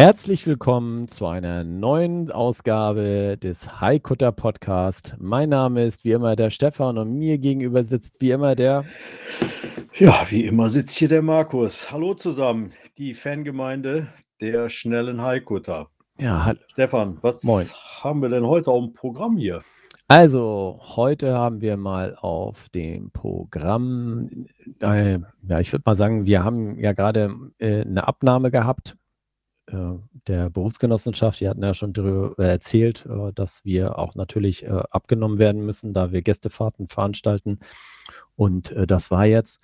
Herzlich willkommen zu einer neuen Ausgabe des Haikutter Podcast. Mein Name ist wie immer der Stefan und mir gegenüber sitzt wie immer der. Ja, wie immer sitzt hier der Markus. Hallo zusammen, die Fangemeinde der schnellen Haikutter. Ja, hallo. Stefan, was Moin. haben wir denn heute auf dem Programm hier? Also, heute haben wir mal auf dem Programm, äh, ja, ich würde mal sagen, wir haben ja gerade äh, eine Abnahme gehabt der Berufsgenossenschaft. Die hatten ja schon darüber erzählt, äh, dass wir auch natürlich äh, abgenommen werden müssen, da wir Gästefahrten veranstalten. Und äh, das war jetzt.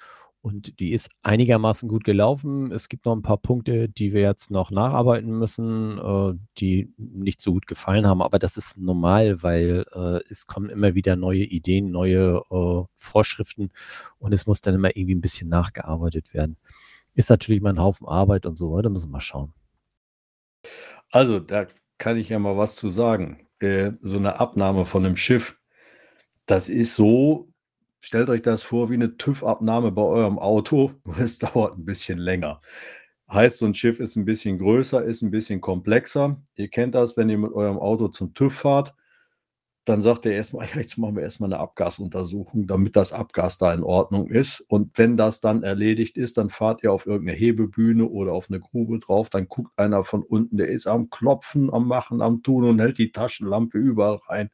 Und die ist einigermaßen gut gelaufen. Es gibt noch ein paar Punkte, die wir jetzt noch nacharbeiten müssen, äh, die nicht so gut gefallen haben. Aber das ist normal, weil äh, es kommen immer wieder neue Ideen, neue äh, Vorschriften und es muss dann immer irgendwie ein bisschen nachgearbeitet werden. Ist natürlich mal ein Haufen Arbeit und so weiter, müssen wir mal schauen. Also, da kann ich ja mal was zu sagen. Äh, so eine Abnahme von einem Schiff, das ist so, stellt euch das vor wie eine TÜV-Abnahme bei eurem Auto, es dauert ein bisschen länger. Heißt, so ein Schiff ist ein bisschen größer, ist ein bisschen komplexer. Ihr kennt das, wenn ihr mit eurem Auto zum TÜV fahrt, dann sagt er erstmal, ja, jetzt machen wir erstmal eine Abgasuntersuchung, damit das Abgas da in Ordnung ist. Und wenn das dann erledigt ist, dann fahrt ihr auf irgendeine Hebebühne oder auf eine Grube drauf, dann guckt einer von unten, der ist am Klopfen, am Machen, am Tun und hält die Taschenlampe überall rein.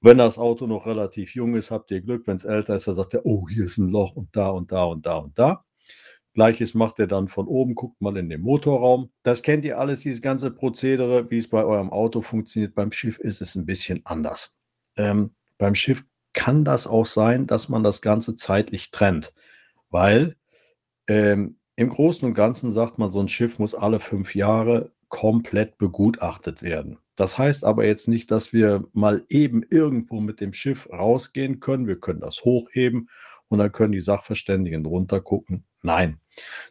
Wenn das Auto noch relativ jung ist, habt ihr Glück. Wenn es älter ist, dann sagt er, oh, hier ist ein Loch und da und da und da und da. Gleiches macht er dann von oben, guckt mal in den Motorraum. Das kennt ihr alles, dieses ganze Prozedere, wie es bei eurem Auto funktioniert. Beim Schiff ist es ein bisschen anders. Ähm, beim Schiff kann das auch sein, dass man das Ganze zeitlich trennt, weil ähm, im Großen und Ganzen sagt man, so ein Schiff muss alle fünf Jahre komplett begutachtet werden. Das heißt aber jetzt nicht, dass wir mal eben irgendwo mit dem Schiff rausgehen können. Wir können das hochheben und dann können die Sachverständigen drunter gucken. Nein,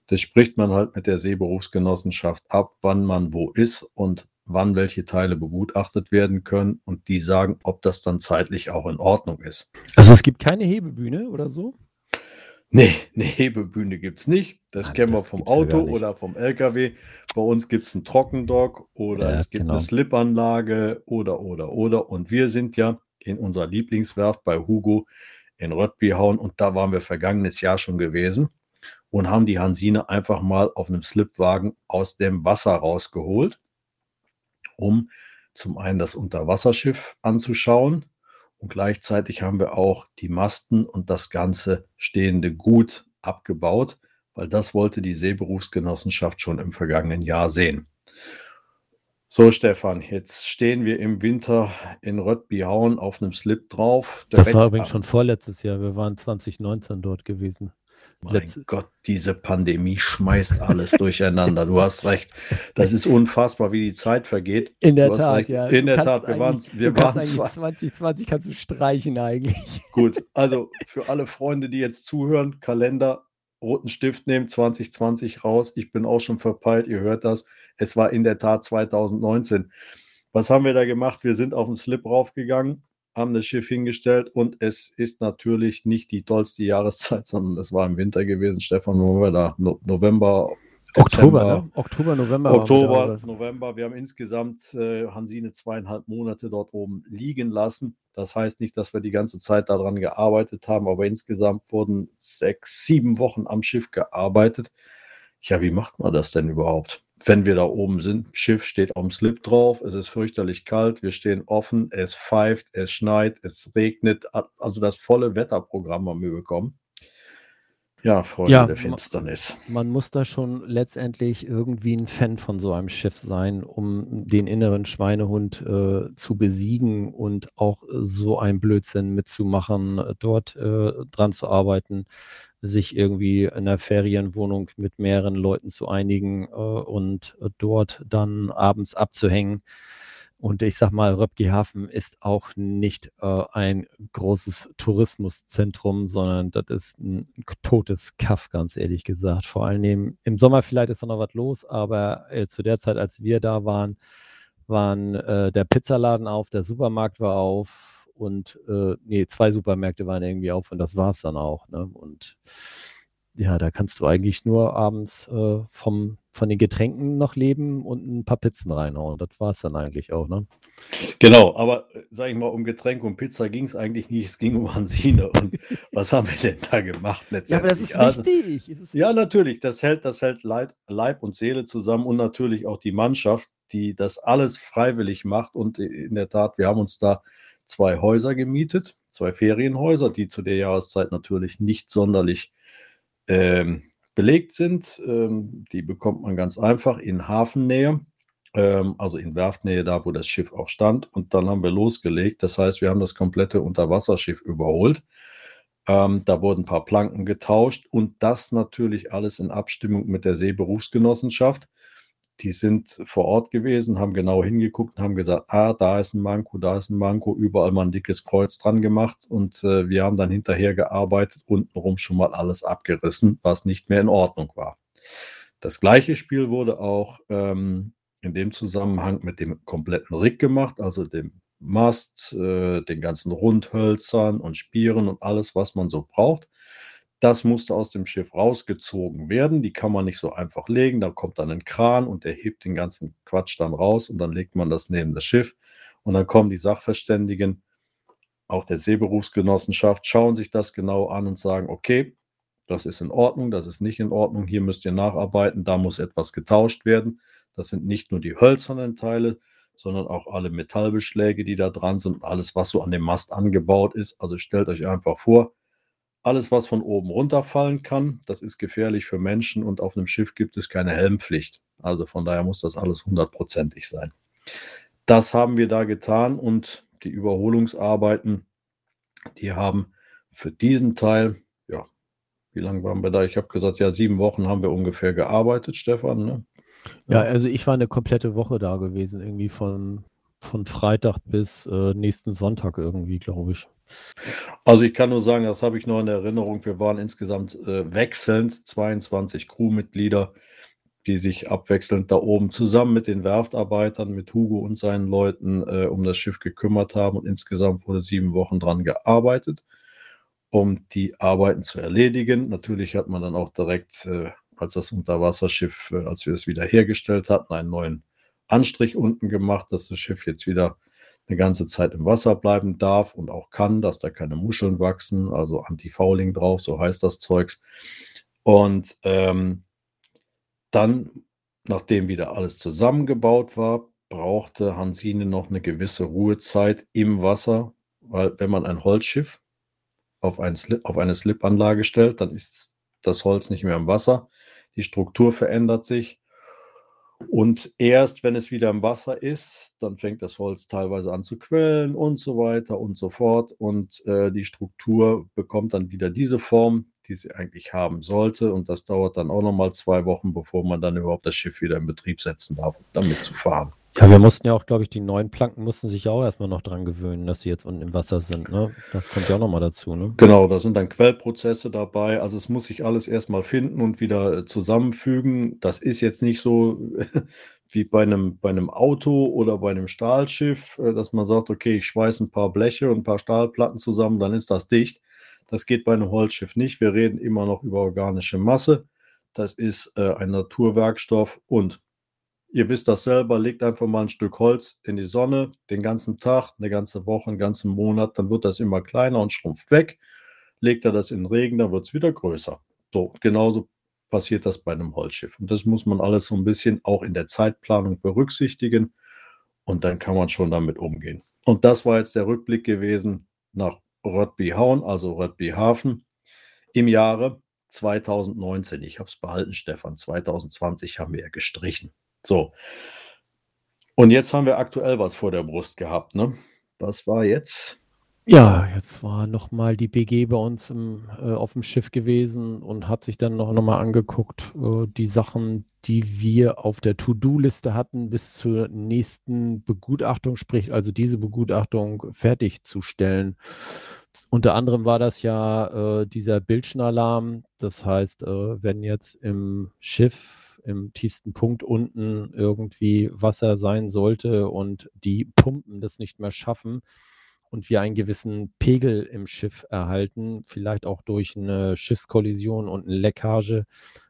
das spricht man halt mit der Seeberufsgenossenschaft ab, wann man wo ist und wann welche Teile begutachtet werden können und die sagen, ob das dann zeitlich auch in Ordnung ist. Also es gibt keine Hebebühne oder so? Nee, eine Hebebühne gibt es nicht. Das Ah, kennen wir das vom ja gar Auto nicht. oder vom LKW. Bei uns gibt es einen Trockendock oder Ja, es gibt genau. eine Slipanlage oder, oder, oder. Und wir sind ja in unserer Lieblingswerft bei Hugo in Röttbihauen und da waren wir vergangenes Jahr schon gewesen und haben die Hansine einfach mal auf einem Slipwagen aus dem Wasser rausgeholt, um zum einen das Unterwasserschiff anzuschauen und gleichzeitig haben wir auch die Masten und das ganze stehende Gut abgebaut, weil das wollte die Seeberufsgenossenschaft schon im vergangenen Jahr sehen. So, Stefan, jetzt stehen wir im Winter in Röttbihauen auf einem Slip drauf. Das war Direkt übrigens schon vorletztes Jahr. Wir waren 2019 dort gewesen. Mein Letzte- Gott, diese Pandemie schmeißt alles durcheinander. Du hast recht. Das ist unfassbar, wie die Zeit vergeht. In der Tat, recht. ja. In Du der Tat, wir waren, wir du waren eigentlich zwar 2020 kannst du streichen eigentlich. gut. Also für alle Freunde, die jetzt zuhören, Kalender, roten Stift nehmen, 2020 raus. Ich bin auch schon verpeilt, ihr hört das. Es war in der Tat 2019. Was haben wir da gemacht? Wir sind auf den Slip raufgegangen, haben das Schiff hingestellt und es ist natürlich nicht die tollste Jahreszeit, sondern es war im Winter gewesen. Stefan, wo waren wir da? No November, Oktober, Dezember. ne? Oktober, November. wir Oktober? November. Wir haben insgesamt äh, Hansine zweieinhalb Monate dort oben liegen lassen. Das heißt nicht, dass wir die ganze Zeit daran gearbeitet haben, aber insgesamt wurden sechs, sieben Wochen am Schiff gearbeitet. Ja, wie macht man das denn überhaupt? Wenn wir da oben sind, Schiff steht auf dem Slip drauf, es ist fürchterlich kalt, wir stehen offen, es pfeift, es schneit, es regnet, also das volle Wetterprogramm haben wir bekommen. Ja, Freunde Ja, der Finsternis. Man muss da schon letztendlich irgendwie ein Fan von so einem Schiff sein, um den inneren Schweinehund äh, zu besiegen und auch äh, so einen Blödsinn mitzumachen, dort äh, dran zu arbeiten, sich irgendwie in einer Ferienwohnung mit mehreren Leuten zu einigen äh, und dort dann abends abzuhängen. Und ich sag mal, Röpkehafen ist auch nicht äh, ein großes Tourismuszentrum, sondern das ist ein totes Kaff, ganz ehrlich gesagt. Vor allem im, Sommer vielleicht ist da noch was los, aber äh, zu der Zeit, als wir da waren, waren äh, der Pizzaladen auf, der Supermarkt war auf und äh, nee, zwei Supermärkte waren irgendwie auf und das war's dann auch. Ne? Und ja, da kannst du eigentlich nur abends äh, vom, von den Getränken noch leben und ein paar Pizzen reinhauen. Das war's dann eigentlich auch, ne? Genau, aber äh, sag ich mal, um Getränk und Pizza ging es eigentlich nicht, es ging um Hansine. Und was haben wir denn da gemacht Ja, aber das letztendlich? ist Also, wichtig. Es ist ja, natürlich, das hält, das hält Leib, Leib und Seele zusammen und natürlich auch die Mannschaft, die das alles freiwillig macht. Und in der Tat, wir haben uns da zwei Häuser gemietet, zwei Ferienhäuser, die zu der Jahreszeit natürlich nicht sonderlich ähm, belegt sind. Ähm, die bekommt man ganz einfach in Hafennähe, ähm, also in Werftnähe, da wo das Schiff auch stand. Und dann haben wir losgelegt. Das heißt, wir haben das komplette Unterwasserschiff überholt. Ähm, da wurden ein paar Planken getauscht und das natürlich alles in Abstimmung mit der Seeberufsgenossenschaft. Die sind vor Ort gewesen, haben genau hingeguckt und haben gesagt, ah, da ist ein Manko, da ist ein Manko, überall mal ein dickes Kreuz dran gemacht und äh, wir haben dann hinterher gearbeitet, untenrum schon mal alles abgerissen, was nicht mehr in Ordnung war. Das gleiche Spiel wurde auch ähm, in dem Zusammenhang mit dem kompletten Rig gemacht, also dem Mast, äh, den ganzen Rundhölzern und Spieren und alles, was man so braucht. Das musste aus dem Schiff rausgezogen werden. Die kann man nicht so einfach legen. Da kommt dann ein Kran und der hebt den ganzen Quatsch dann raus und dann legt man das neben das Schiff. Und dann kommen die Sachverständigen, auch der Seeberufsgenossenschaft, schauen sich das genau an und sagen, okay, das ist in Ordnung, das ist nicht in Ordnung, hier müsst ihr nacharbeiten, da muss etwas getauscht werden. Das sind nicht nur die hölzernen Teile, sondern auch alle Metallbeschläge, die da dran sind und alles, was so an dem Mast angebaut ist. Also stellt euch einfach vor, alles, was von oben runterfallen kann, das ist gefährlich für Menschen und auf einem Schiff gibt es keine Helmpflicht. Also von daher muss das alles hundertprozentig sein. Das haben wir da getan und die Überholungsarbeiten, die haben für diesen Teil, ja, wie lange waren wir da? Ich habe gesagt, ja, sieben Wochen haben wir ungefähr gearbeitet, Stefan. Ne? Ja, also ich war eine komplette Woche da gewesen, irgendwie von, von Freitag bis äh, nächsten Sonntag irgendwie, glaube ich. Also ich kann nur sagen, das habe ich noch in Erinnerung. Wir waren insgesamt äh, wechselnd 22 Crewmitglieder, die sich abwechselnd da oben zusammen mit den Werftarbeitern, mit Hugo und seinen Leuten äh, um das Schiff gekümmert haben. Und insgesamt wurde sieben Wochen dran gearbeitet, um die Arbeiten zu erledigen. Natürlich hat man dann auch direkt, äh, als das Unterwasserschiff, äh, als wir es wieder hergestellt hatten, einen neuen Anstrich unten gemacht, dass das Schiff jetzt wieder eine ganze Zeit im Wasser bleiben darf und auch kann, dass da keine Muscheln wachsen, also Anti-Fouling drauf, so heißt das Zeugs. Und ähm, dann, nachdem wieder alles zusammengebaut war, brauchte Hansine noch eine gewisse Ruhezeit im Wasser, weil wenn man ein Holzschiff auf, ein Slip, auf eine Slipanlage stellt, dann ist das Holz nicht mehr im Wasser, die Struktur verändert sich und erst wenn es wieder im Wasser ist, dann fängt das Holz teilweise an zu quellen und so weiter und so fort. Und äh, die Struktur bekommt dann wieder diese Form, die sie eigentlich haben sollte. Und das dauert dann auch nochmal zwei Wochen, bevor man dann überhaupt das Schiff wieder in Betrieb setzen darf, um damit zu fahren. Ja, wir mussten ja auch, glaube ich, die neuen Planken mussten sich ja auch erstmal noch dran gewöhnen, dass sie jetzt unten im Wasser sind. Ne? Das kommt ja auch nochmal dazu. Ne? Genau, da sind dann Quellprozesse dabei. Also es muss sich alles erstmal finden und wieder äh, zusammenfügen. Das ist jetzt nicht so wie bei einem, bei einem Auto oder bei einem Stahlschiff, äh, dass man sagt, okay, ich schweiße ein paar Bleche und ein paar Stahlplatten zusammen, dann ist das dicht. Das geht bei einem Holzschiff nicht. Wir reden immer noch über organische Masse. Das ist äh, ein Naturwerkstoff und ihr wisst das selber, legt einfach mal ein Stück Holz in die Sonne, den ganzen Tag, eine ganze Woche, einen ganzen Monat, dann wird das immer kleiner und schrumpft weg. Legt er das in den Regen, dann wird es wieder größer. So, genauso passiert das bei einem Holzschiff. Und das muss man alles so ein bisschen auch in der Zeitplanung berücksichtigen. Und dann kann man schon damit umgehen. Und das war jetzt der Rückblick gewesen nach Röttbyhauen, also Röttbyhafen, im Jahre 2019. Ich habe es behalten, Stefan. 2020 haben wir ja gestrichen. So. Und jetzt haben wir aktuell was vor der Brust gehabt. Ne? Was war jetzt? Ja, jetzt war nochmal die BG bei uns im, äh, auf dem Schiff gewesen und hat sich dann noch, noch mal angeguckt, äh, die Sachen, die wir auf der To-Do-Liste hatten, bis zur nächsten Begutachtung, sprich also diese Begutachtung fertigzustellen. Unter anderem war das ja äh, dieser Bildschenalarm. Das heißt, äh, wenn jetzt im Schiff im tiefsten Punkt unten irgendwie Wasser sein sollte und die Pumpen das nicht mehr schaffen, und wir einen gewissen Pegel im Schiff erhalten, vielleicht auch durch eine Schiffskollision und eine Leckage,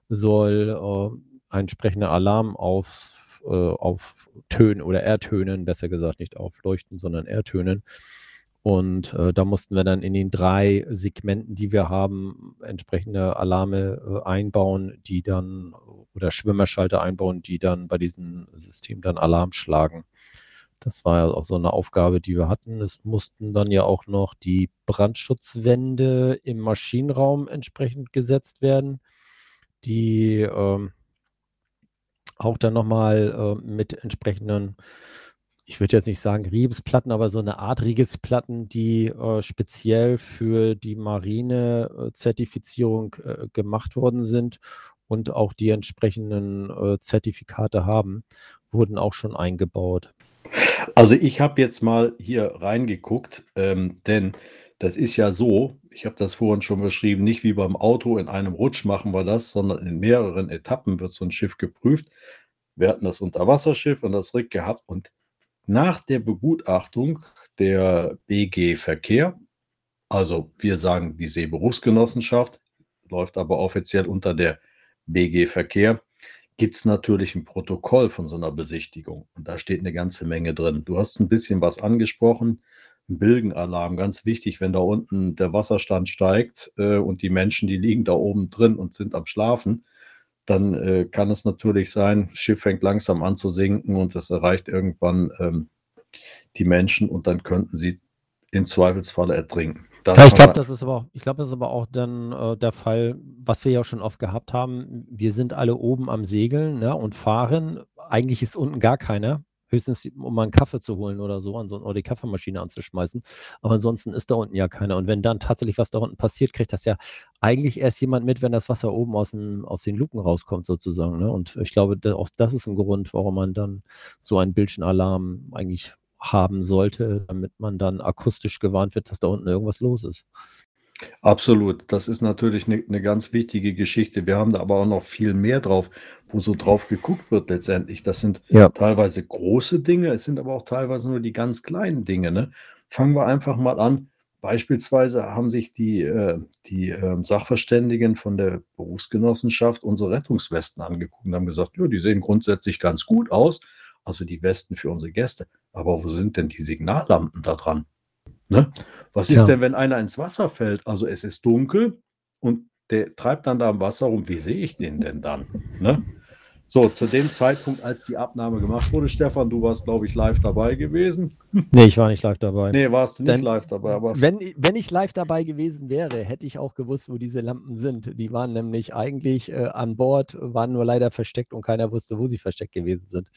soll äh, ein entsprechender Alarm auf, äh, auf Tönen oder ertönen, besser gesagt nicht aufleuchten, sondern ertönen. Und äh, da mussten wir dann in den drei Segmenten, die wir haben, entsprechende Alarme äh, einbauen, die dann oder Schwimmerschalter einbauen, die dann bei diesem System dann Alarm schlagen. Das war ja auch so eine Aufgabe, die wir hatten. Es mussten dann ja auch noch die Brandschutzwände im Maschinenraum entsprechend gesetzt werden, die ähm, auch dann nochmal äh, mit entsprechenden, ich würde jetzt nicht sagen Riebesplatten, aber so eine Art Riegesplatten, die äh, speziell für die Marine-Zertifizierung äh, gemacht worden sind und auch die entsprechenden äh, Zertifikate haben, wurden auch schon eingebaut. Also ich habe jetzt mal hier reingeguckt, ähm, denn das ist ja so, ich habe das vorhin schon beschrieben, nicht wie beim Auto in einem Rutsch machen wir das, sondern in mehreren Etappen wird so ein Schiff geprüft. Wir hatten das Unterwasserschiff und das Rick gehabt und nach der Begutachtung der BG Verkehr, also wir sagen die Seeberufsgenossenschaft, läuft aber offiziell unter der BG Verkehr, gibt es natürlich ein Protokoll von so einer Besichtigung und da steht eine ganze Menge drin. Du hast ein bisschen was angesprochen, 'n Bilgenalarm, ganz wichtig, wenn da unten der Wasserstand steigt, äh, und die Menschen, die liegen da oben drin und sind am Schlafen, dann, äh, kann es natürlich sein, Schiff fängt langsam an zu sinken und es erreicht irgendwann, ähm, die Menschen und dann könnten sie im Zweifelsfalle ertrinken. Das ich glaube, das ist aber auch, ich glaube, das ist aber auch dann äh, der Fall, was wir ja schon oft gehabt haben. Wir sind alle oben am Segeln ne, und fahren. Eigentlich ist unten gar keiner. Höchstens, um mal einen Kaffee zu holen oder so, oder die Kaffeemaschine anzuschmeißen. Aber ansonsten ist da unten ja keiner. Und wenn dann tatsächlich was da unten passiert, kriegt das ja eigentlich erst jemand mit, wenn das Wasser oben aus den, aus den Luken rauskommt, sozusagen. Ne? Und ich glaube, auch das ist ein Grund, warum man dann so einen Bildschenalarm eigentlich haben sollte, damit man dann akustisch gewarnt wird, dass da unten irgendwas los ist. Absolut. Das ist natürlich eine, eine ganz wichtige Geschichte. Wir haben da aber auch noch viel mehr drauf, wo so drauf geguckt wird letztendlich. Das sind ja. teilweise große Dinge, es sind aber auch teilweise nur die ganz kleinen Dinge. Ne? Fangen wir einfach mal an. Beispielsweise haben sich die, äh, die äh, Sachverständigen von der Berufsgenossenschaft unsere Rettungswesten angeguckt und haben gesagt, ja, die sehen grundsätzlich ganz gut aus also die Westen für unsere Gäste. Aber wo sind denn die Signallampen da dran? Ne? Was ist ja. denn, wenn einer ins Wasser fällt? Also es ist dunkel und der treibt dann da im Wasser rum. Wie sehe ich den denn dann? Ne? So, zu dem Zeitpunkt, als die Abnahme gemacht wurde, Stefan, du warst, glaube ich, live dabei gewesen. Nee, ich war nicht live dabei. Nee, warst du nicht Denn, live dabei. Aber wenn, wenn ich live dabei gewesen wäre, hätte ich auch gewusst, wo diese Lampen sind. Die waren nämlich eigentlich äh, an Bord, waren nur leider versteckt und keiner wusste, wo sie versteckt gewesen sind.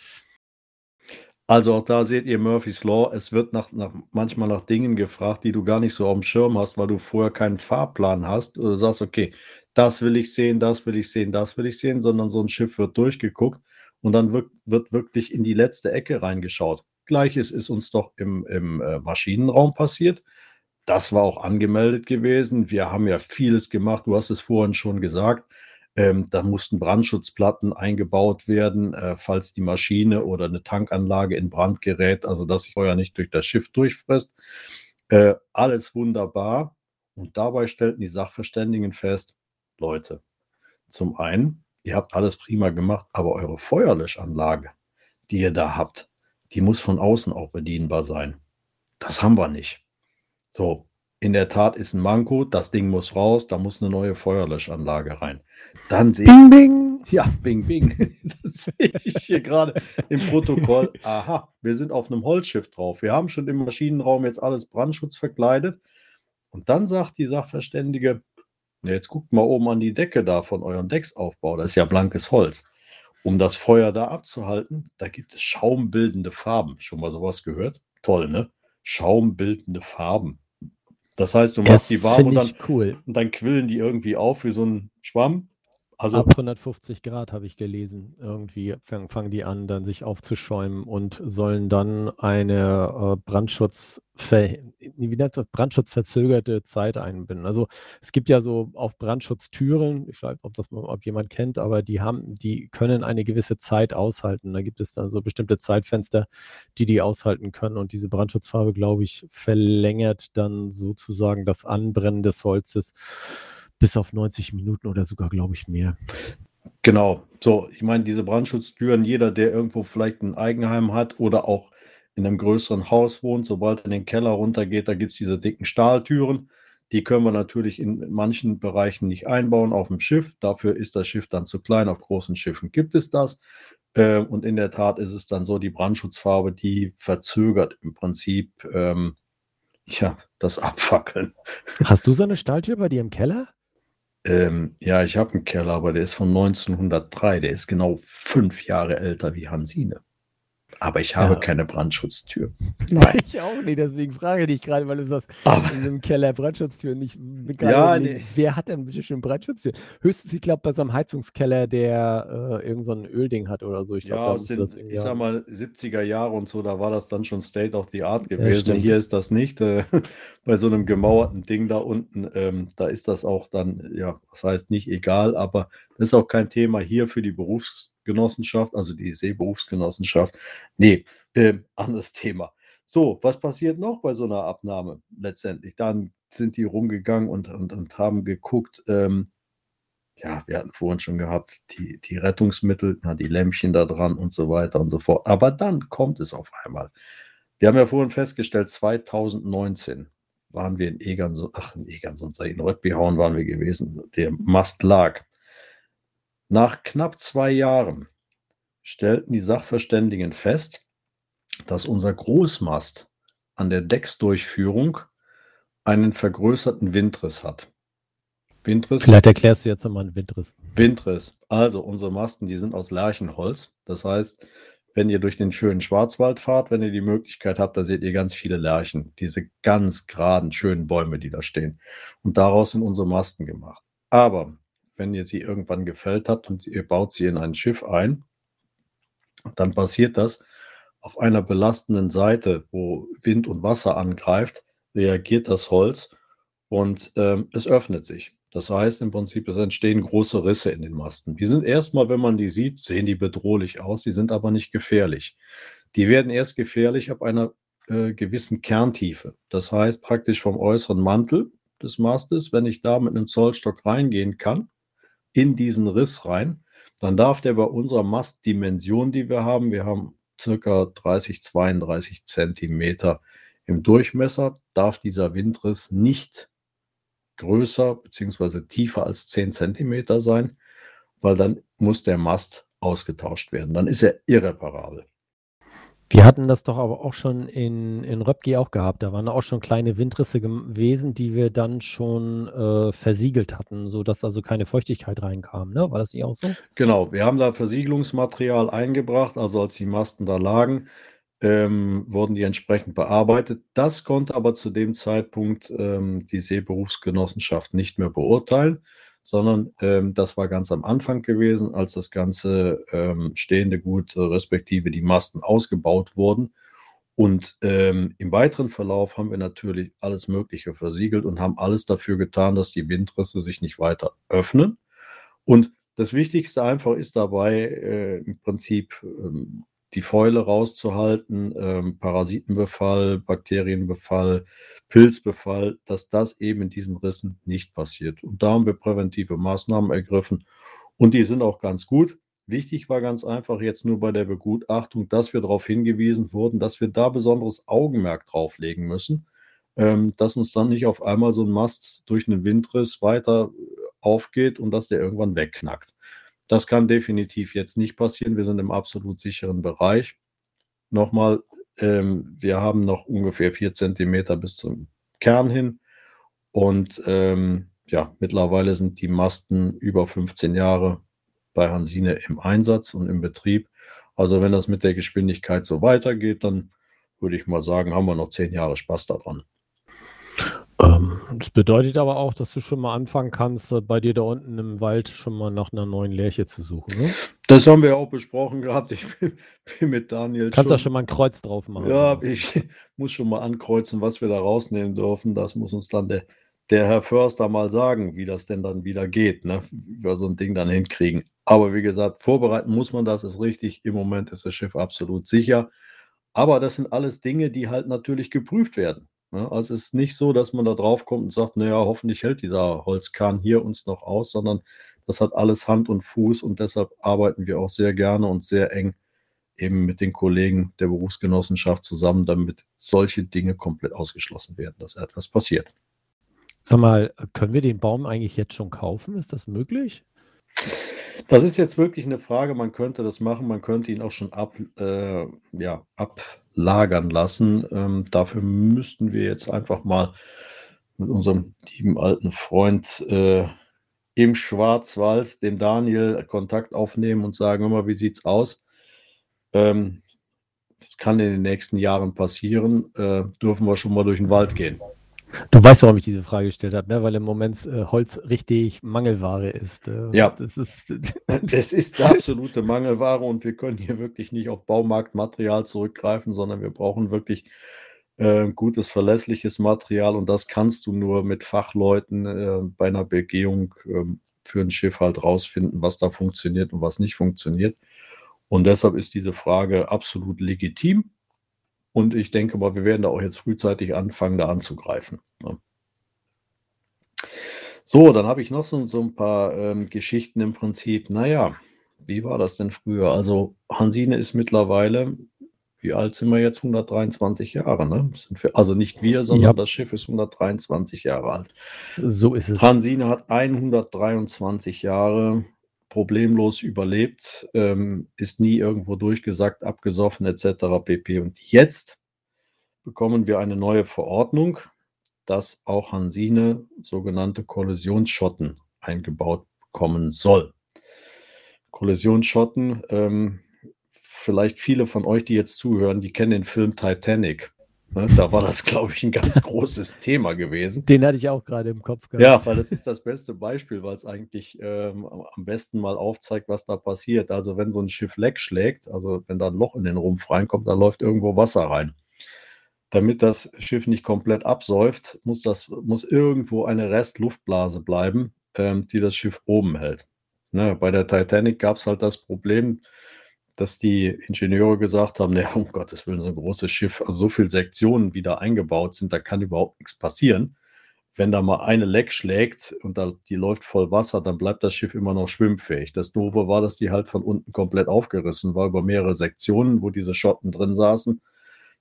Also auch da seht ihr Murphy's Law. Es wird nach, nach, manchmal nach Dingen gefragt, die du gar nicht so auf dem Schirm hast, weil du vorher keinen Fahrplan hast. Du sagst, okay, das will ich sehen, das will ich sehen, das will ich sehen, sondern so ein Schiff wird durchgeguckt und dann wird, wird wirklich in die letzte Ecke reingeschaut. Gleiches ist uns doch im, im äh, Maschinenraum passiert. Das war auch angemeldet gewesen. Wir haben ja vieles gemacht. Du hast es vorhin schon gesagt. Ähm, da mussten Brandschutzplatten eingebaut werden, äh, falls die Maschine oder eine Tankanlage in Brand gerät, also dass sich Feuer nicht durch das Schiff durchfrisst. Äh, alles wunderbar. Und dabei stellten die Sachverständigen fest, Leute, zum einen, ihr habt alles prima gemacht, aber eure Feuerlöschanlage, die ihr da habt, die muss von außen auch bedienbar sein. Das haben wir nicht. So, in der Tat ist ein Manko, das Ding muss raus, da muss eine neue Feuerlöschanlage rein. Dann bing, bing. Ja, bing, bing. Das sehe ich hier gerade im Protokoll. Aha, wir sind auf einem Holzschiff drauf. Wir haben schon im Maschinenraum jetzt alles Brandschutz verkleidet. Und dann sagt die Sachverständige, Ja, jetzt guckt mal oben an die Decke da von eurem Decksaufbau. Das ist ja blankes Holz. Um das Feuer da abzuhalten, da gibt es schaumbildende Farben. Schon mal sowas gehört? Toll, ne? Schaumbildende Farben. Das heißt, du machst die warm und dann, cool. und dann quillen die irgendwie auf wie so ein Schwamm also Ab 150 Grad habe ich gelesen. Irgendwie fangen, fangen die an, dann sich aufzuschäumen und sollen dann eine äh, Brandschutz wie nennt das? brandschutzverzögerte Zeit einbinden. Also es gibt ja so auch Brandschutztüren, ich weiß nicht, ob das ob jemand kennt, aber die haben, die können eine gewisse Zeit aushalten. Da gibt es dann so bestimmte Zeitfenster, die die aushalten können. Und diese Brandschutzfarbe, glaube ich, verlängert dann sozusagen das Anbrennen des Holzes bis auf 90 Minuten oder sogar, glaube ich, mehr. Genau. So, ich meine, diese Brandschutztüren, jeder, der irgendwo vielleicht ein Eigenheim hat oder auch in einem größeren Haus wohnt, sobald er in den Keller runtergeht, da gibt es diese dicken Stahltüren. Die können wir natürlich in manchen Bereichen nicht einbauen auf dem Schiff. Dafür ist das Schiff dann zu klein. Auf großen Schiffen gibt es das. Äh, und in der Tat ist es dann so, die Brandschutzfarbe, die verzögert im Prinzip ähm, ja, das Abfackeln. Hast du so eine Stahltür bei dir im Keller? Ähm, ja, ich habe einen Keller, aber der ist von 1903. Der ist genau fünf Jahre älter wie Hansine. Aber ich habe ja. keine Brandschutztür. Nein. Ich auch nicht, deswegen frage ich dich gerade, weil du sagst, aber, in einem Keller Brandschutztür. Nicht, ja, nee. Wer hat denn bitte schön Brandschutztür? Höchstens, ich glaube, bei so einem Heizungskeller, der äh, irgend so Ölding hat oder so. Ich glaube, ja, aus den, ich sag mal, 70er Jahre und so, da war das dann schon State of the Art gewesen. Ja, Hier ist das nicht. Äh, bei so einem gemauerten Ding da unten, ähm, da ist das auch dann, ja, das heißt nicht egal, aber das ist auch kein Thema hier für die Berufs- Berufsgenossenschaft, also die Seeberufsgenossenschaft. Nee, äh, anderes Thema. So, was passiert noch bei so einer Abnahme letztendlich? Dann sind die rumgegangen und, und, und haben geguckt, ähm, ja, wir hatten vorhin schon gehabt, die, die Rettungsmittel, na, die Lämpchen da dran und so weiter und so fort. Aber dann kommt es auf einmal. Wir haben ja vorhin festgestellt, 2019 waren wir in Egernsund, ach, in Egernsund, in Röttbihauen waren wir gewesen. Der Mast lag. Nach knapp zwei Jahren stellten die Sachverständigen fest, dass unser Großmast an der Decksdurchführung einen vergrößerten Windriss hat. Windriss. Vielleicht erklärst du jetzt nochmal einen Windriss. Windriss. Also unsere Masten, die sind aus Lärchenholz. Das heißt, wenn ihr durch den schönen Schwarzwald fahrt, wenn ihr die Möglichkeit habt, da seht ihr ganz viele Lärchen. Diese ganz geraden, schönen Bäume, die da stehen. Und daraus sind unsere Masten gemacht. Aber wenn ihr sie irgendwann gefällt habt und ihr baut sie in ein Schiff ein, dann passiert das auf einer belastenden Seite, wo Wind und Wasser angreift, reagiert das Holz und ähm, es öffnet sich. Das heißt im Prinzip, es entstehen große Risse in den Masten. Die sind erstmal, wenn man die sieht, sehen die bedrohlich aus, die sind aber nicht gefährlich. Die werden erst gefährlich ab einer äh, gewissen Kerntiefe. Das heißt praktisch vom äußeren Mantel des Mastes, wenn ich da mit einem Zollstock reingehen kann, in diesen Riss rein, dann darf der bei unserer Mastdimension, die wir haben, wir haben circa 30, 32 Zentimeter im Durchmesser, darf dieser Windriss nicht größer bzw. tiefer als 10 Zentimeter sein, weil dann muss der Mast ausgetauscht werden. Dann ist er irreparabel. Wir hatten das doch aber auch schon in, in Röpke auch gehabt. Da waren auch schon kleine Windrisse gewesen, die wir dann schon äh, versiegelt hatten, sodass also keine Feuchtigkeit reinkam. Ne? War das nicht auch so? Genau, wir haben da Versiegelungsmaterial eingebracht, also als die Masten da lagen, ähm, wurden die entsprechend bearbeitet. Das konnte aber zu dem Zeitpunkt ähm, die Seeberufsgenossenschaft nicht mehr beurteilen sondern ähm, das war ganz am Anfang gewesen, als das ganze ähm, stehende Gut äh, respektive die Masten ausgebaut wurden. Und ähm, im weiteren Verlauf haben wir natürlich alles Mögliche versiegelt und haben alles dafür getan, dass die Windrisse sich nicht weiter öffnen. Und das Wichtigste einfach ist dabei äh, im Prinzip ähm, die Fäule rauszuhalten, ähm, Parasitenbefall, Bakterienbefall, Pilzbefall, dass das eben in diesen Rissen nicht passiert. Und da haben wir präventive Maßnahmen ergriffen und die sind auch ganz gut. Wichtig war ganz einfach jetzt nur bei der Begutachtung, dass wir darauf hingewiesen wurden, dass wir da besonderes Augenmerk drauflegen müssen, ähm, dass uns dann nicht auf einmal so ein Mast durch einen Windriss weiter aufgeht und dass der irgendwann wegknackt. Das kann definitiv jetzt nicht passieren. Wir sind im absolut sicheren Bereich. Nochmal, ähm, wir haben noch ungefähr vier Zentimeter bis zum Kern hin. Und ähm, ja, mittlerweile sind die Masten über 15 Jahre bei Hansine im Einsatz und im Betrieb. Also wenn das mit der Geschwindigkeit so weitergeht, dann würde ich mal sagen, haben wir noch zehn Jahre Spaß daran. Ähm, das bedeutet aber auch, dass du schon mal anfangen kannst, äh, bei dir da unten im Wald schon mal nach einer neuen Lerche zu suchen. Ne? Das haben wir auch besprochen gehabt. Ich bin, bin mit Daniel. Kannst da schon mal ein Kreuz drauf machen. Ja, ich muss schon mal ankreuzen, was wir da rausnehmen dürfen. Das muss uns dann der, der Herr Förster mal sagen, wie das denn dann wieder geht, ne? wie wir so ein Ding dann hinkriegen. Aber wie gesagt, vorbereiten muss man das, ist richtig. Im Moment ist das Schiff absolut sicher. Aber das sind alles Dinge, die halt natürlich geprüft werden. Ne? Also es ist nicht so, dass man da drauf kommt und sagt, naja, hoffentlich hält dieser Holzkahn hier uns noch aus, sondern das hat alles Hand und Fuß und deshalb arbeiten wir auch sehr gerne und sehr eng eben mit den Kollegen der Berufsgenossenschaft zusammen, damit solche Dinge komplett ausgeschlossen werden, dass etwas passiert. Sag mal, können wir den Baum eigentlich jetzt schon kaufen? Ist das möglich? Das ist jetzt wirklich eine Frage. Man könnte das machen, man könnte ihn auch schon ab, äh, ja, ablagern lassen. Ähm, dafür müssten wir jetzt einfach mal mit unserem lieben alten Freund äh, im Schwarzwald, dem Daniel, Kontakt aufnehmen und sagen, hör mal, wie sieht's aus? Ähm, das kann in den nächsten Jahren passieren. Äh, dürfen wir schon mal durch den Wald gehen. Du weißt, warum ich diese Frage gestellt habe, ne? weil im Moment äh, Holz richtig Mangelware ist. Äh, ja, das ist, das ist absolute Mangelware und wir können hier wirklich nicht auf Baumarktmaterial zurückgreifen, sondern wir brauchen wirklich äh, gutes, verlässliches Material und das kannst du nur mit Fachleuten äh, bei einer Begehung ähm, für ein Schiff halt rausfinden, was da funktioniert und was nicht funktioniert. Und deshalb ist diese Frage absolut legitim. Und ich denke mal, wir werden da auch jetzt frühzeitig anfangen, da anzugreifen. Ne? So, dann habe ich noch so, so ein paar ähm, Geschichten im Prinzip. Naja, wie war das denn früher? Also Hansine ist mittlerweile, wie alt sind wir jetzt? 123 Jahre, ne? Wir, also nicht wir, sondern ja. das Schiff ist 123 Jahre alt. So ist es. Hansine hat 123 Jahre problemlos überlebt, ähm, ist nie irgendwo durchgesackt, abgesoffen etc. pp. Und jetzt bekommen wir eine neue Verordnung, dass auch Hansine sogenannte Kollisionsschotten eingebaut bekommen soll. Kollisionsschotten, ähm, vielleicht viele von euch, die jetzt zuhören, die kennen den Film Titanic. Ne, da war das, glaube ich, ein ganz großes Thema gewesen. Den hatte ich auch gerade im Kopf gehabt. Ja, weil das ist das beste Beispiel, weil es eigentlich ähm, am besten mal aufzeigt, was da passiert. Also wenn so ein Schiff leck schlägt, also wenn da ein Loch in den Rumpf reinkommt, dann läuft irgendwo Wasser rein. Damit das Schiff nicht komplett absäuft, muss, das, muss irgendwo eine Restluftblase bleiben, ähm, die das Schiff oben hält. Ne, bei der Titanic gab es halt das Problem, dass die Ingenieure gesagt haben, naja, um Gottes Willen, so ein großes Schiff, also so viele Sektionen wieder eingebaut sind, da kann überhaupt nichts passieren. Wenn da mal eine Leck schlägt und da, die läuft voll Wasser, dann bleibt das Schiff immer noch schwimmfähig. Das Doofe war, dass die halt von unten komplett aufgerissen war über mehrere Sektionen, wo diese Schotten drin saßen.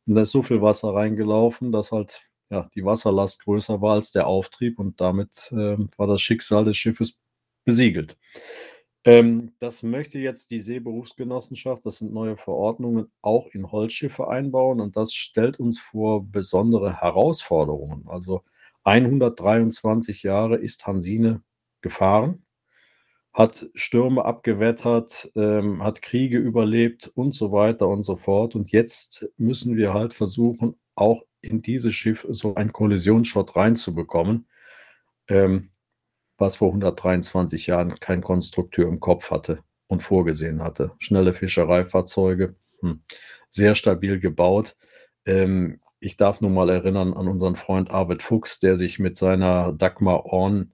Und da ist so viel Wasser reingelaufen, dass halt ja, die Wasserlast größer war als der Auftrieb und damit äh, war das Schicksal des Schiffes besiegelt. Ähm, das möchte jetzt die Seeberufsgenossenschaft, das sind neue Verordnungen, auch in Holzschiffe einbauen und das stellt uns vor besondere Herausforderungen. Also 123 Jahre ist Hansine gefahren, hat Stürme abgewettert, ähm, hat Kriege überlebt und so weiter und so fort. Und jetzt müssen wir halt versuchen, auch in dieses Schiff so einen Kollisionsschott reinzubekommen. Ähm, was vor 123 Jahren kein Konstrukteur im Kopf hatte und vorgesehen hatte. Schnelle Fischereifahrzeuge, hm, sehr stabil gebaut. Ähm, ich darf nur mal erinnern an unseren Freund Arvid Fuchs, der sich mit seiner Dagmar Orn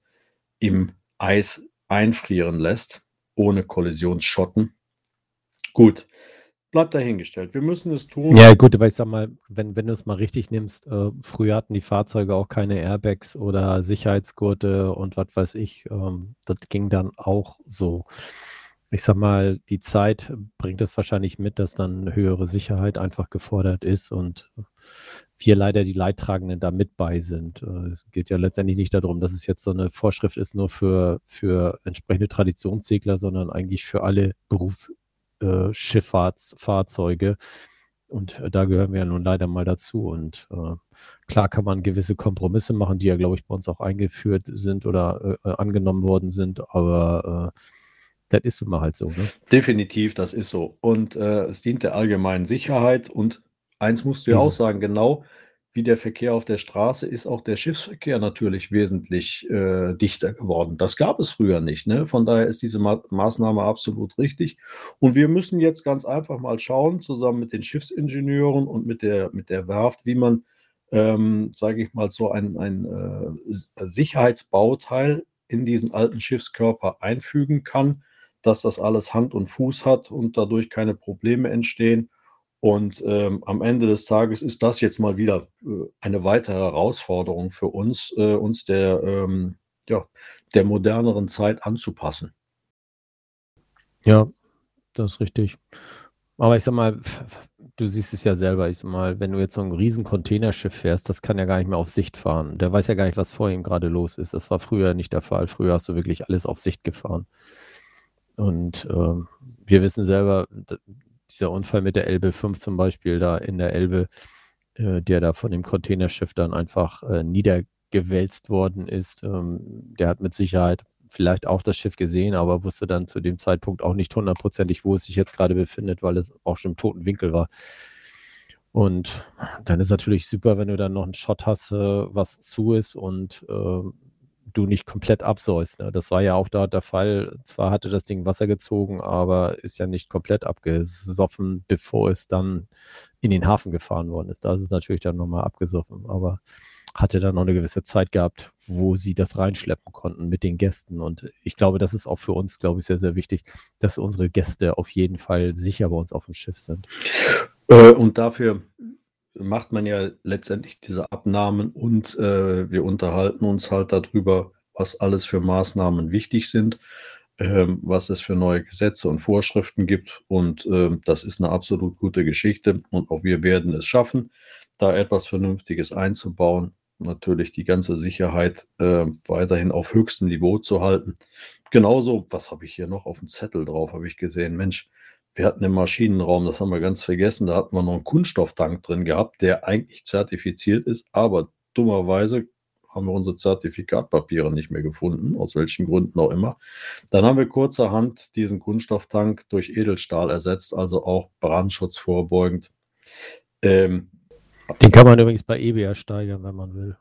im Eis einfrieren lässt, ohne Kollisionsschotten. Gut, bleibt dahingestellt. Wir müssen es tun. Ja, gut, aber ich sag mal, wenn, wenn du es mal richtig nimmst, äh, früher hatten die Fahrzeuge auch keine Airbags oder Sicherheitsgurte und was weiß ich. Ähm, das ging dann auch so. Ich sag mal, die Zeit bringt es wahrscheinlich mit, dass dann höhere Sicherheit einfach gefordert ist und wir leider die Leidtragenden da mit bei sind. Äh, es geht ja letztendlich nicht darum, dass es jetzt so eine Vorschrift ist, nur für, für entsprechende Traditionssegler, sondern eigentlich für alle Berufs- äh, Schifffahrtsfahrzeuge. Und äh, da gehören wir ja nun leider mal dazu. Und äh, klar kann man gewisse Kompromisse machen, die ja, glaube ich, bei uns auch eingeführt sind oder äh, angenommen worden sind, aber das ist immer halt so. Ne? Definitiv, das ist so. Und es dient der allgemeinen Sicherheit. Und eins musst du ja Mhm. auch sagen, genau wie der Verkehr auf der Straße ist auch der Schiffsverkehr natürlich wesentlich äh, dichter geworden. Das gab es früher nicht. Ne? Von daher ist diese Ma Maßnahme absolut richtig. Und wir müssen jetzt ganz einfach mal schauen, zusammen mit den Schiffsingenieuren und mit der, mit der Werft, wie man, ähm, sage ich mal, so ein, ein äh, Sicherheitsbauteil in diesen alten Schiffskörper einfügen kann, dass das alles Hand und Fuß hat und dadurch keine Probleme entstehen. Und ähm, am Ende des Tages ist das jetzt mal wieder äh, eine weitere Herausforderung für uns, äh, uns der, ähm, ja, der moderneren Zeit anzupassen. Ja, das ist richtig. Aber ich sag mal, du siehst es ja selber, ich sag mal, wenn du jetzt so ein riesen Containerschiff fährst, das kann ja gar nicht mehr auf Sicht fahren. Der weiß ja gar nicht, was vor ihm gerade los ist. Das war früher nicht der Fall. Früher hast du wirklich alles auf Sicht gefahren. Und ähm, wir wissen selber, dieser Unfall mit der Elbe 5 zum Beispiel, da in der Elbe, äh, der da von dem Containerschiff dann einfach äh, niedergewälzt worden ist, ähm, der hat mit Sicherheit vielleicht auch das Schiff gesehen, aber wusste dann zu dem Zeitpunkt auch nicht hundertprozentig, wo es sich jetzt gerade befindet, weil es auch schon im toten Winkel war. Und dann ist natürlich super, wenn du dann noch einen Shot hast, äh, was zu ist und äh, du nicht komplett absäust. Ne? Das war ja auch da der Fall. Zwar hatte das Ding Wasser gezogen, aber ist ja nicht komplett abgesoffen, bevor es dann in den Hafen gefahren worden ist. Da ist es natürlich dann nochmal abgesoffen, aber hatte dann noch eine gewisse Zeit gehabt, wo sie das reinschleppen konnten mit den Gästen. Und ich glaube, das ist auch für uns, glaube ich, sehr, sehr wichtig, dass unsere Gäste auf jeden Fall sicher bei uns auf dem Schiff sind. Äh, und dafür macht man ja letztendlich diese Abnahmen und äh, wir unterhalten uns halt darüber, was alles für Maßnahmen wichtig sind, ähm, was es für neue Gesetze und Vorschriften gibt. Und ähm, das ist eine absolut gute Geschichte. Und auch wir werden es schaffen, da etwas Vernünftiges einzubauen. Natürlich die ganze Sicherheit äh, weiterhin auf höchstem Niveau zu halten. Genauso, was habe ich hier noch auf dem Zettel drauf? Habe ich gesehen, Mensch, wir hatten im Maschinenraum, das haben wir ganz vergessen, da hatten wir noch einen Kunststofftank drin gehabt, der eigentlich zertifiziert ist, aber dummerweise haben wir unsere Zertifikatpapiere nicht mehr gefunden, aus welchen Gründen auch immer. Dann haben wir kurzerhand diesen Kunststofftank durch Edelstahl ersetzt, also auch Brandschutz vorbeugend. Ähm, Den kann man übrigens bei eBay ersteigern, wenn man will.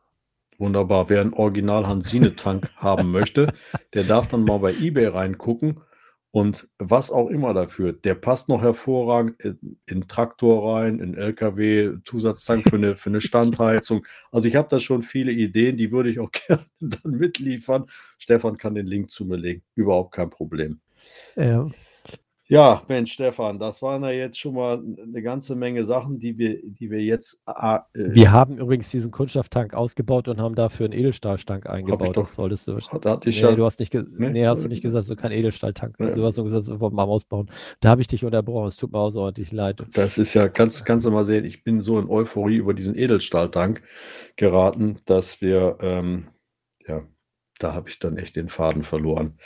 Wunderbar. Wer einen Original Hansine-Tank haben möchte, der darf dann mal bei eBay reingucken und was auch immer dafür. Der passt noch hervorragend in, in Traktor rein, in LKW, Zusatztank für eine, für eine Standheizung. Also ich habe da schon viele Ideen, die würde ich auch gerne dann mitliefern. Stefan kann den Link zu mir legen. Überhaupt kein Problem. Ja. Ja, Mensch, Stefan, das waren ja jetzt schon mal eine ganze Menge Sachen, die wir, die wir jetzt. ah, äh, Wir haben übrigens diesen Kunststofftank ausgebaut und haben dafür einen Edelstahltank eingebaut. doch- Das solltest du. ich nee, ja, du hast nicht, Nee? nee, hast du nicht gesagt, so kein Edelstahltank. Nee. Du hast nur gesagt, so wollen mal ausbauen. Da habe ich dich unterbrochen. Es tut mir außerordentlich leid. Das ist ja, kannst, kannst du mal sehen, ich bin so in Euphorie über diesen Edelstahltank geraten, dass wir, ähm, ja, da habe ich dann echt den Faden verloren.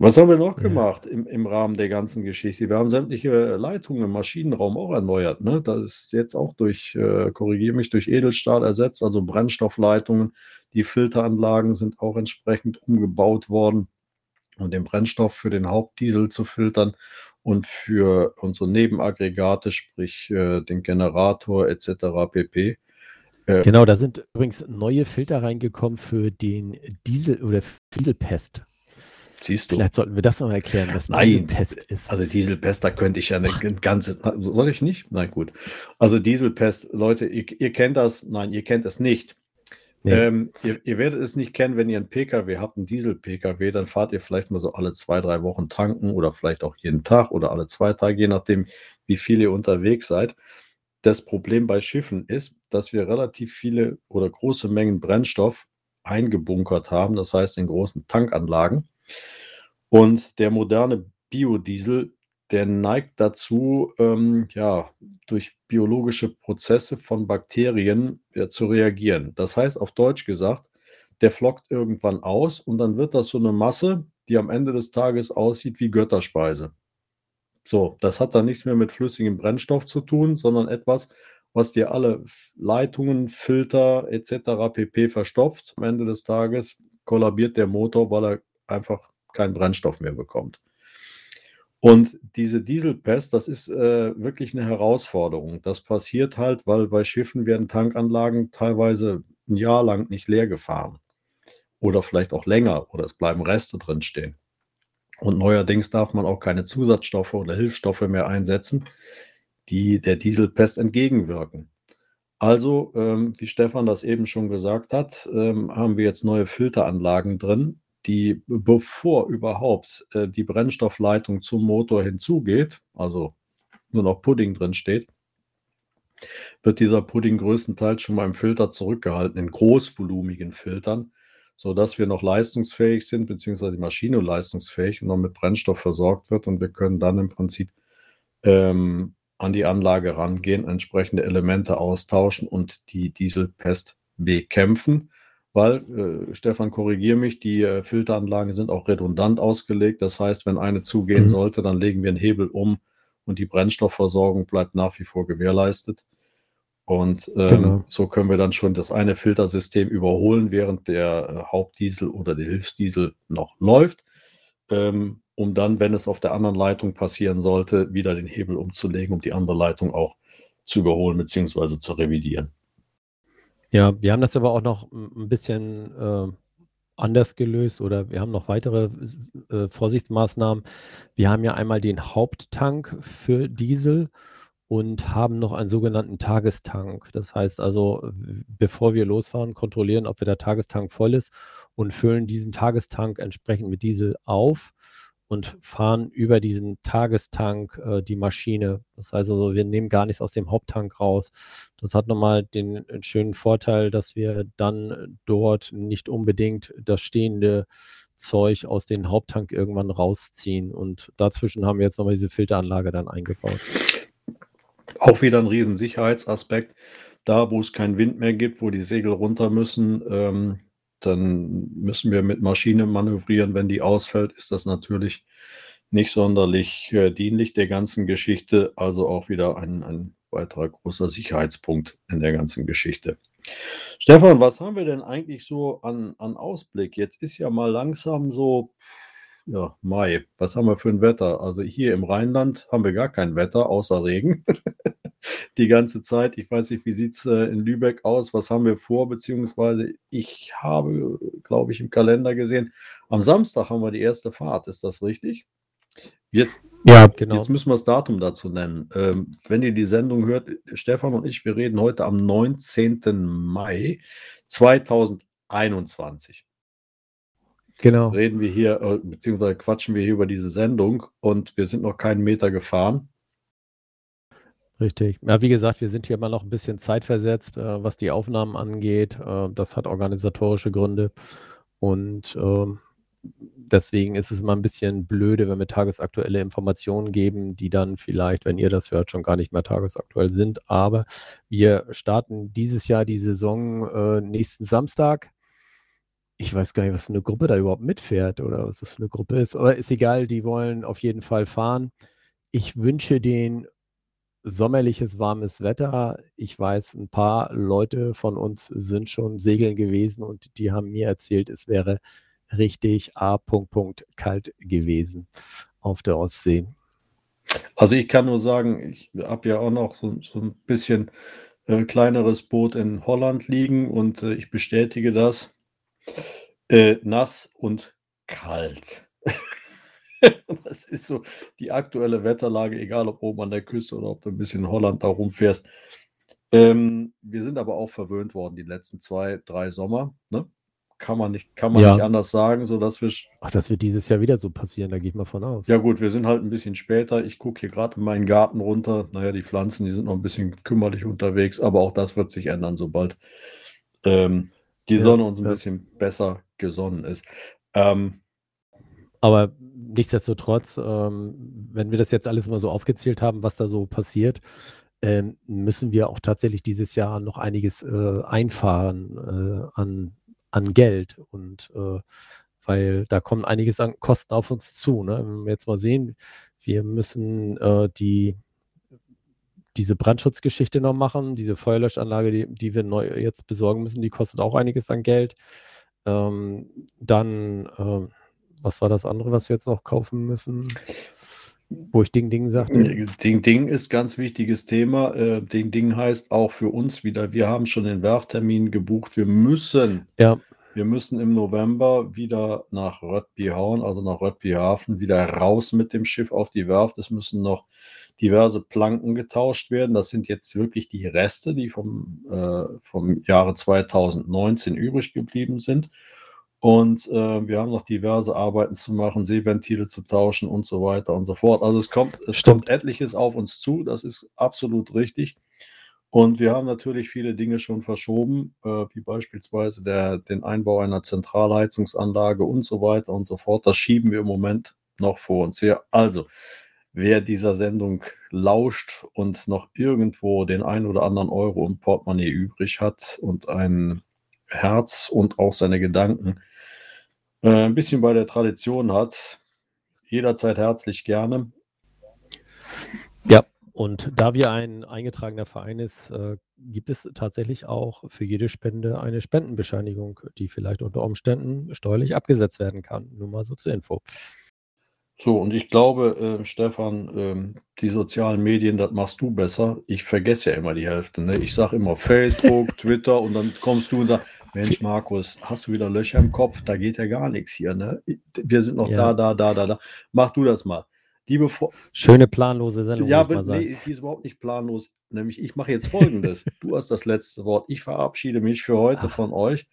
Was haben wir noch gemacht im, im Rahmen der ganzen Geschichte? Wir haben sämtliche Leitungen im Maschinenraum auch erneuert. Ne? Das ist jetzt auch durch, äh, korrigiere mich, durch Edelstahl ersetzt, also Brennstoffleitungen. Die Filteranlagen sind auch entsprechend umgebaut worden, um den Brennstoff für den Hauptdiesel zu filtern und für unsere Nebenaggregate, sprich äh, den Generator etc. pp. Äh, Genau, da sind übrigens neue Filter reingekommen für den Diesel oder Dieselpest. Siehst du? Vielleicht sollten wir das noch erklären, was Dieselpest ist. Also Dieselpest, da könnte ich ja eine ganze. Soll ich nicht? Nein, gut. Also Dieselpest, Leute, ihr, ihr kennt das. Nein, ihr kennt es nicht. Nee. Ähm, ihr, ihr werdet es nicht kennen, wenn ihr einen Pkw habt, einen Diesel-Pkw, dann fahrt ihr vielleicht mal so alle zwei, drei Wochen tanken oder vielleicht auch jeden Tag oder alle zwei Tage, je nachdem, wie viel ihr unterwegs seid. Das Problem bei Schiffen ist, dass wir relativ viele oder große Mengen Brennstoff eingebunkert haben, das heißt in großen Tankanlagen. Und der moderne Biodiesel, der neigt dazu, ähm, ja, durch biologische Prozesse von Bakterien ja, zu reagieren. Das heißt, auf Deutsch gesagt, der flockt irgendwann aus und dann wird das so eine Masse, die am Ende des Tages aussieht wie Götterspeise. So, das hat dann nichts mehr mit flüssigem Brennstoff zu tun, sondern etwas, was dir alle Leitungen, Filter etc. pp. verstopft. Am Ende des Tages kollabiert der Motor, weil er einfach keinen Brennstoff mehr bekommt. Und diese Dieselpest, das ist äh, wirklich eine Herausforderung. Das passiert halt, weil bei Schiffen werden Tankanlagen teilweise ein Jahr lang nicht leer gefahren. Oder vielleicht auch länger, oder es bleiben Reste drin stehen. Und neuerdings darf man auch keine Zusatzstoffe oder Hilfsstoffe mehr einsetzen, die der Dieselpest entgegenwirken. Also, ähm, wie Stefan das eben schon gesagt hat, ähm, haben wir jetzt neue Filteranlagen drin, die, bevor überhaupt äh, die Brennstoffleitung zum Motor hinzugeht, also nur noch Pudding drin steht, wird dieser Pudding größtenteils schon mal im Filter zurückgehalten, in großvolumigen Filtern, sodass wir noch leistungsfähig sind, beziehungsweise die Maschine leistungsfähig und noch mit Brennstoff versorgt wird. Und wir können dann im Prinzip ähm, an die Anlage rangehen, entsprechende Elemente austauschen und die Dieselpest bekämpfen. Weil, äh, Stefan, korrigiere mich, die äh, Filteranlagen sind auch redundant ausgelegt. Das heißt, wenn eine zugehen mhm. sollte, dann legen wir einen Hebel um und die Brennstoffversorgung bleibt nach wie vor gewährleistet. Und ähm, genau. so können wir dann schon das eine Filtersystem überholen, während der äh, Hauptdiesel oder der Hilfsdiesel noch läuft. Ähm, um dann, wenn es auf der anderen Leitung passieren sollte, wieder den Hebel umzulegen, um die andere Leitung auch zu überholen bzw. zu revidieren. Ja, wir haben das aber auch noch ein bisschen äh, anders gelöst oder wir haben noch weitere äh, Vorsichtsmaßnahmen. Wir haben ja einmal den Haupttank für Diesel und haben noch einen sogenannten Tagestank. Das heißt also, bevor wir losfahren, kontrollieren, ob der Tagestank voll ist und füllen diesen Tagestank entsprechend mit Diesel auf und fahren über diesen Tagestank äh, die Maschine. Das heißt also, wir nehmen gar nichts aus dem Haupttank raus. Das hat nochmal den schönen Vorteil, dass wir dann dort nicht unbedingt das stehende Zeug aus dem Haupttank irgendwann rausziehen. Und dazwischen haben wir jetzt nochmal diese Filteranlage dann eingebaut. Auch wieder ein Riesensicherheitsaspekt. Da, wo es keinen Wind mehr gibt, wo die Segel runter müssen, ähm, dann müssen wir mit Maschine manövrieren. Wenn die ausfällt, ist das natürlich nicht sonderlich äh, dienlich der ganzen Geschichte. Also auch wieder ein, ein weiterer großer Sicherheitspunkt in der ganzen Geschichte. Stefan, was haben wir denn eigentlich so an, an Ausblick? Jetzt ist ja mal langsam so, ja, Mai. Was haben wir für ein Wetter? Also hier im Rheinland haben wir gar kein Wetter, außer Regen. die ganze Zeit. Ich weiß nicht, wie sieht es äh, in Lübeck aus? Was haben wir vor? Beziehungsweise ich habe, glaube ich, im Kalender gesehen, am Samstag haben wir die erste Fahrt. Ist das richtig? Jetzt, ja, genau. Jetzt müssen wir das Datum dazu nennen. Ähm, wenn ihr die Sendung hört, Stefan und ich, wir reden heute am 19. Mai 2021. Genau. Reden wir hier, äh, beziehungsweise quatschen wir hier über diese Sendung und wir sind noch keinen Meter gefahren. Richtig. Ja, wie gesagt, wir sind hier immer noch ein bisschen zeitversetzt, äh, was die Aufnahmen angeht. Äh, das hat organisatorische Gründe. Und äh, deswegen ist es immer ein bisschen blöde, wenn wir tagesaktuelle Informationen geben, die dann vielleicht, wenn ihr das hört, schon gar nicht mehr tagesaktuell sind. Aber wir starten dieses Jahr die Saison äh, nächsten Samstag. Ich weiß gar nicht, was eine Gruppe da überhaupt mitfährt oder was das für eine Gruppe ist. Aber ist egal, die wollen auf jeden Fall fahren. Ich wünsche den sommerliches, warmes Wetter. Ich weiß, ein paar Leute von uns sind schon segeln gewesen und die haben mir erzählt, es wäre richtig A. kalt gewesen auf der Ostsee. Also ich kann nur sagen, ich habe ja auch noch so, so ein bisschen äh, kleineres Boot in Holland liegen und äh, ich bestätige das. Äh, nass und kalt. das ist so die aktuelle Wetterlage, egal ob oben an der Küste oder ob du ein bisschen in Holland da rumfährst. Ähm, wir sind aber auch verwöhnt worden die letzten zwei, drei Sommer. Ne? Kann man nicht, kann man ja. nicht anders sagen, sodass wir. Ach, das wird dieses Jahr wieder so passieren, da gehe ich mal von aus. Ja, gut, wir sind halt ein bisschen später. Ich gucke hier gerade in meinen Garten runter. Naja, die Pflanzen, die sind noch ein bisschen kümmerlich unterwegs, aber auch das wird sich ändern, sobald ähm, die Sonne uns ein ja. bisschen besser gesonnen ist. Ähm, aber nichtsdestotrotz, ähm, wenn wir das jetzt alles mal so aufgezählt haben, was da so passiert, ähm, müssen wir auch tatsächlich dieses Jahr noch einiges äh, einfahren äh, an, an Geld. Und äh, weil da kommen einiges an Kosten auf uns zu. Ne? Wenn wir jetzt mal sehen, wir müssen äh, die, diese Brandschutzgeschichte noch machen, diese Feuerlöschanlage, die, die wir neu jetzt besorgen müssen, die kostet auch einiges an Geld. Ähm, dann, äh, was war das andere, was wir jetzt noch kaufen müssen? Wo ich Ding Ding sagte. Ding Ding ist ganz wichtiges Thema. Äh, Ding Ding heißt auch für uns wieder, wir haben schon den Werftermin gebucht. Wir müssen, Ja, wir müssen im November wieder nach Röttbyhauen, also nach Röttbyhafen, wieder raus mit dem Schiff auf die Werft. Es müssen noch diverse Planken getauscht werden. Das sind jetzt wirklich die Reste, die vom, äh, vom Jahre 2019 übrig geblieben sind. Und äh, wir haben noch diverse Arbeiten zu machen, Seeventile zu tauschen und so weiter und so fort. Also es kommt, es Stimmt. kommt etliches auf uns zu, das ist absolut richtig. Und wir haben natürlich viele Dinge schon verschoben, äh, wie beispielsweise der, den Einbau einer Zentralheizungsanlage und so weiter und so fort. Das schieben wir im Moment noch vor uns her. Also, wer dieser Sendung lauscht und noch irgendwo den ein oder anderen Euro im Portemonnaie übrig hat und ein Herz und auch seine Gedanken äh, ein bisschen bei der Tradition hat, jederzeit herzlich gerne. Ja, und da wir ein eingetragener Verein ist, äh, gibt es tatsächlich auch für jede Spende eine Spendenbescheinigung, die vielleicht unter Umständen steuerlich abgesetzt werden kann. Nur mal so zur Info. So, und ich glaube, äh, Stefan, ähm, die sozialen Medien, das machst du besser. Ich vergesse ja immer die Hälfte. Ne? Ich sage immer Facebook, Twitter und dann kommst du und sagst, Mensch, Markus, hast du wieder Löcher im Kopf? Da geht ja gar nichts hier. Ne? Wir sind noch Ja. da, da, da, da, da. Mach du das mal. Liebe Fre Schöne planlose Sendung, Ja, aber nee, die ist überhaupt nicht planlos. Nämlich, ich mache jetzt folgendes. du hast das letzte Wort. Ich verabschiede mich für heute Ach. von euch.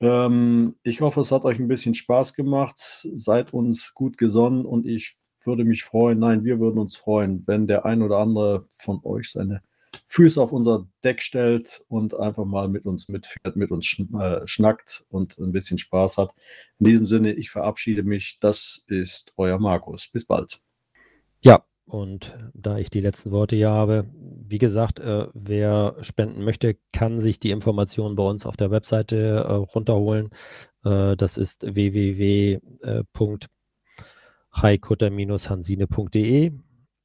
Ähm, ich hoffe, es hat euch ein bisschen Spaß gemacht. Seid uns gut gesonnen und ich würde mich freuen, nein, wir würden uns freuen, wenn der ein oder andere von euch seine Füße auf unser Deck stellt und einfach mal mit uns mitfährt, mit uns äh, schnackt und ein bisschen Spaß hat. In diesem Sinne, ich verabschiede mich. Das ist euer Markus. Bis bald. Ja, und da ich die letzten Worte hier habe, wie gesagt, äh, wer spenden möchte, kann sich die Informationen bei uns auf der Webseite äh, runterholen. Äh, das ist www.heikutter-hansine.de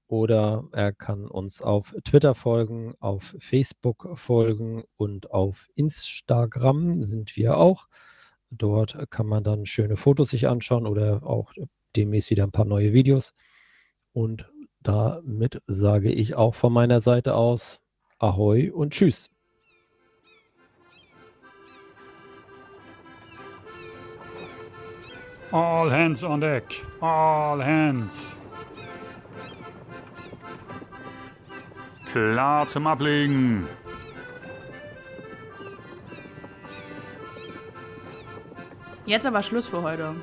oder er kann uns auf Twitter folgen, auf Facebook folgen und auf Instagram sind wir auch. Dort kann man dann schöne Fotos sich anschauen oder auch demnächst wieder ein paar neue Videos. Und damit sage ich auch von meiner Seite aus Ahoi und Tschüss. All hands on deck. All hands. Klar zum Ablegen. Jetzt aber Schluss für heute.